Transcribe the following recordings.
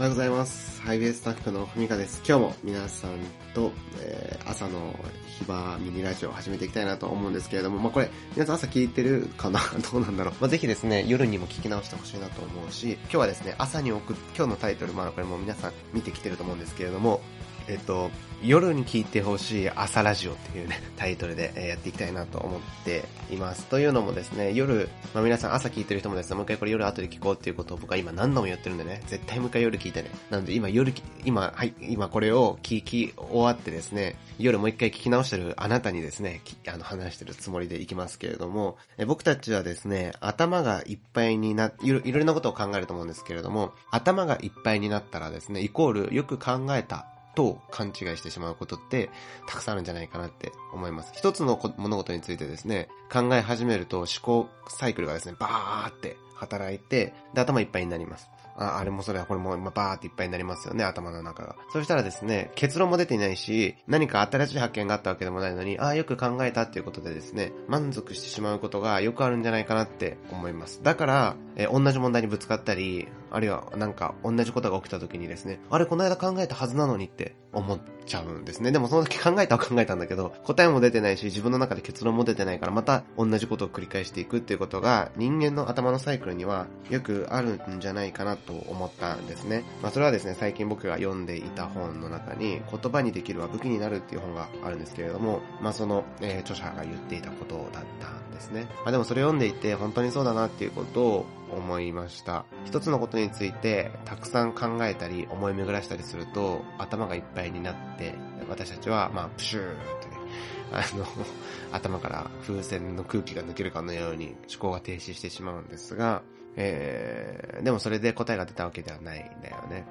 おはようございます。ハイウェイスタッフのふみかです。今日も皆さんと、えー朝のヒバミニラジオを始めていきたいなと思うんですけれども、まあ、これ、皆さん朝聞いてるかな？どうなんだろう？まあ、ぜひですね、夜にも聞き直してほしいなと思うし、今日はですね、朝に送っ、今日のタイトル、まあ、これも皆さん見てきてると思うんですけれども、えっと、夜に聞いてほしい朝ラジオっていうね、タイトルでやっていきたいなと思っています。というのもですね、夜、まあ皆さん朝聞いてる人もですね、もう一回これ夜後で聞こうっていうことを僕は今何度も言ってるんでね、絶対もう一回夜聞いてね。なので今夜、今、はい、今これを聞き終わってですね、夜もう一回聞き直してるあなたにですね、あの話してるつもりでいきますけれども、え僕たちはですね、頭がいっぱいにな、いろいろなことを考えると思うんですけれども、頭がいっぱいになったらですね、イコールよく考えたと勘違いしてしまうことってたくさんあるんじゃないかなって思います。一つの物事についてですね、考え始めると思考サイクルがですね、バーって働いて、で、頭いっぱいになります。あ、あれもそれはこれも今バーっていっぱいになりますよね、頭の中が。そしたらですね、結論も出ていないし、何か新しい発見があったわけでもないのに、ああ、よく考えたっていうことでですね、満足してしまうことがよくあるんじゃないかなって思います。だから、えー同じ問題にぶつかったり、あるいはなんか同じことが起きた時にですね、あれこの間考えたはずなのにって思っちゃうんですね。でもその時考えたは考えたんだけど、答えも出てないし、自分の中で結論も出てないから、また同じことを繰り返していくっていうことが、人間の頭のサイクルにはよくあるんじゃないかなとと思ったんですね。まあそれはですね、最近僕が読んでいた本の中に、言葉にできるは武器になるっていう本があるんですけれども、まあその、えー著者が言っていたことだったんですね。まあでもそれ読んでいて本当にそうだなっていうことを思いました。一つのことについてたくさん考えたり思い巡らしたりすると頭がいっぱいになって私たちはまあプシューってね、あの、頭から風船の空気が抜けるかのように思考が停止してしまうんですが、えー、でもそれで答えが出たわけではないんだよね。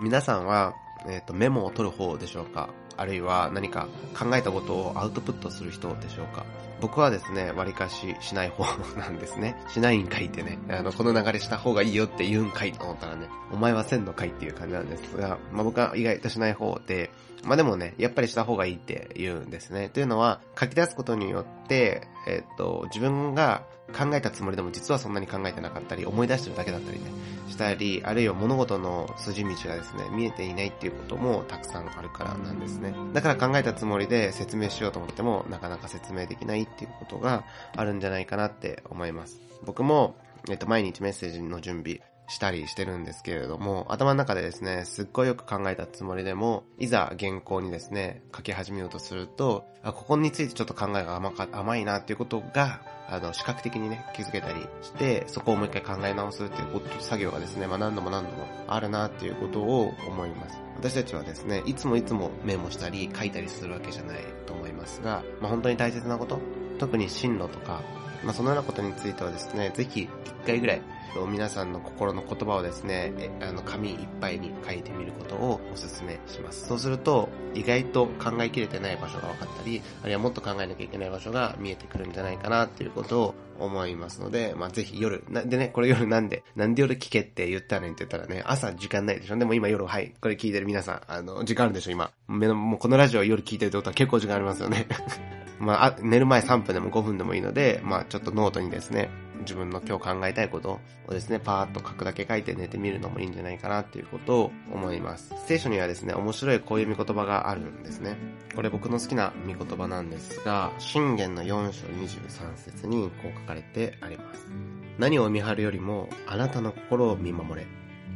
皆さんは、えっ、と、メモを取る方でしょうか？あるいは何か考えたことをアウトプットする人でしょうか？僕はですね、割かししない方なんですね。しないんかいってね、あの、この流れした方がいいよって言うんかいと思ったらね、お前はせんのかいっていう感じなんですが、まあ僕は意外としない方で、まあでもね、やっぱりした方がいいって言うんですね。というのは、書き出すことによって、えっ、と、自分が考えたつもりでも実はそんなに考えてなかったり、思い出してるだけだったりね、したり、あるいは物事の筋道がですね、見えていないっていうこともたくさんあるからなんですね。だから考えたつもりで説明しようと思っても、なかなか説明できないっていうことがあるんじゃないかなって思います。僕も、えっと、毎日メッセージの準備、したりしてるんですけれども、頭の中でですね、すっごいよく考えたつもりでも、いざ原稿にですね、書き始めようとすると、あここについてちょっと考えが甘か甘いなっていうことが、あの、視覚的にね、気づけたりして、そこをもう一回考え直すっていう作業がですね、まあ何度も何度もあるなっていうことを思います。私たちはですね、いつもいつもメモしたり書いたりするわけじゃないと思いますが、まあ本当に大切なこと、特に進路とか、まあそのようなことについてはですね、ぜひ一回ぐらい皆さんの心の言葉をですね、あの紙いっぱいに書いてみることをお勧めします。そうすると、意外と考えきれてない場所が分かったり、あるいはもっと考えなきゃいけない場所が見えてくるんじゃないかなっていうことを思いますので、まあぜひ夜、なでね、これ夜なんで、なんで夜聞けって言ったのにって言ったらね、朝時間ないでしょ？でも今夜、はい、これ聞いてる皆さん、あの、時間あるでしょ今。もうこのラジオ夜聞いてるってことは結構時間ありますよね。まあ、寝る前3分でも5分でもいいので、まあちょっとノートにですね、自分の今日考えたいことをですね、パーッと書くだけ書いて寝てみるのもいいんじゃないかなっていうことを思います。聖書にはですね、面白いこういう見言葉があるんですね。これ僕の好きな見言葉なんですが、信玄の4章23節にこう書かれてあります。何を見張るよりも、あなたの心を見守れ。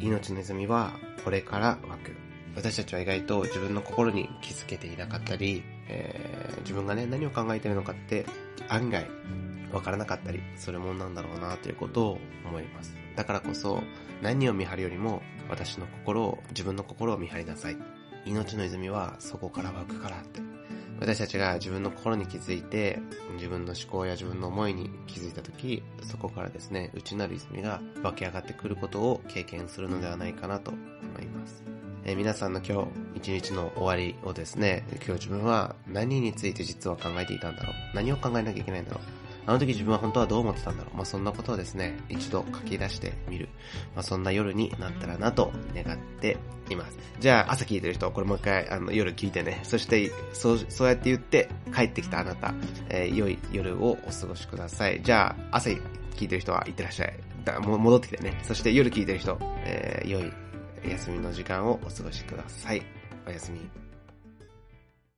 命の泉はこれから湧く。私たちは意外と自分の心に気づけていなかったり、えー自分がね、何を考えているのかって案外わからなかったりするもんなんだろうなということを思います。だからこそ、何を見張るよりも私の心を、自分の心を見張りなさい。命の泉はそこから湧くからって。私たちが自分の心に気づいて、自分の思考や自分の思いに気づいたとき、そこからですね、内なる泉が湧き上がってくることを経験するのではないかなと思います。えー皆さんの今日一日の終わりをですね、今日自分は何について実は考えていたんだろう何を考えなきゃいけないんだろうあの時自分は本当はどう思ってたんだろうまあ、そんなことをですね、一度書き出してみる。まあ、そんな夜になったらなと願っています。じゃあ、朝聞いてる人、これもう一回、あの、夜聞いてね。そして、そう、そうやって言って、帰ってきたあなた、えー良い夜をお過ごしください。じゃあ、朝聞いてる人は、いってらっしゃい。だも戻ってきてね。そして夜聞いてる人、えー良い、休みの時間をお過ごしください。おやすみ。